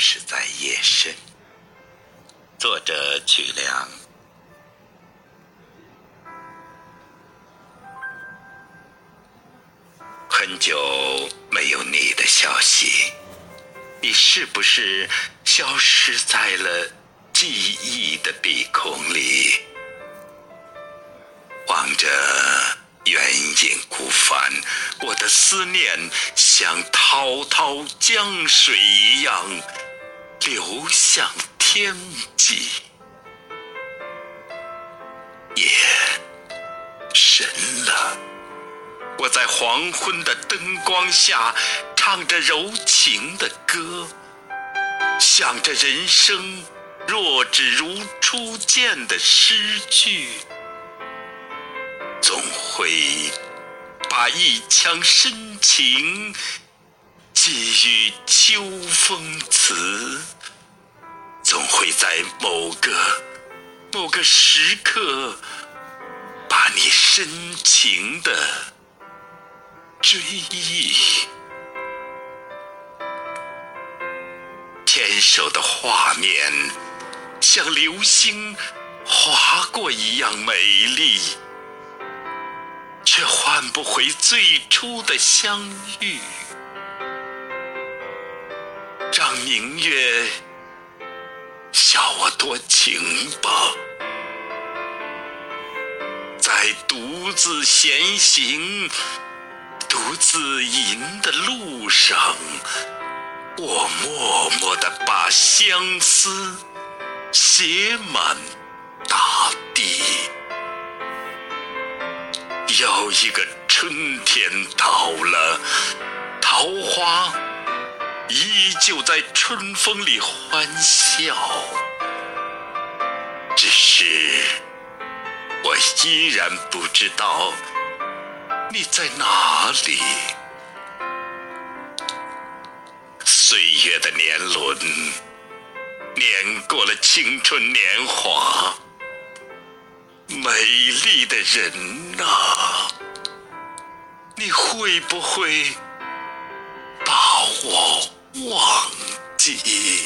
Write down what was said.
是在夜深。作者曲梁。很久没有你的消息，你是不是消失在了记忆的鼻孔里？望着远影孤帆，我的思念像滔滔江水一样流向天际。夜深了，我在黄昏的灯光下唱着柔情的歌，想着人生若只如初见的诗句。总会把一腔深情寄予秋风词，总会在某个某个时刻把你深情的追忆。牵手的画面像流星划过一样美丽。却换不回最初的相遇，明月笑我多情吧。在独自闲行、独自吟的路上，我默默地把相思写满大地。又一个春天到了，桃花依旧在春风里欢笑，只是我依然不知道你在哪里。岁月的年轮碾过了青春年华。美丽的人啊，你会不会把我忘记？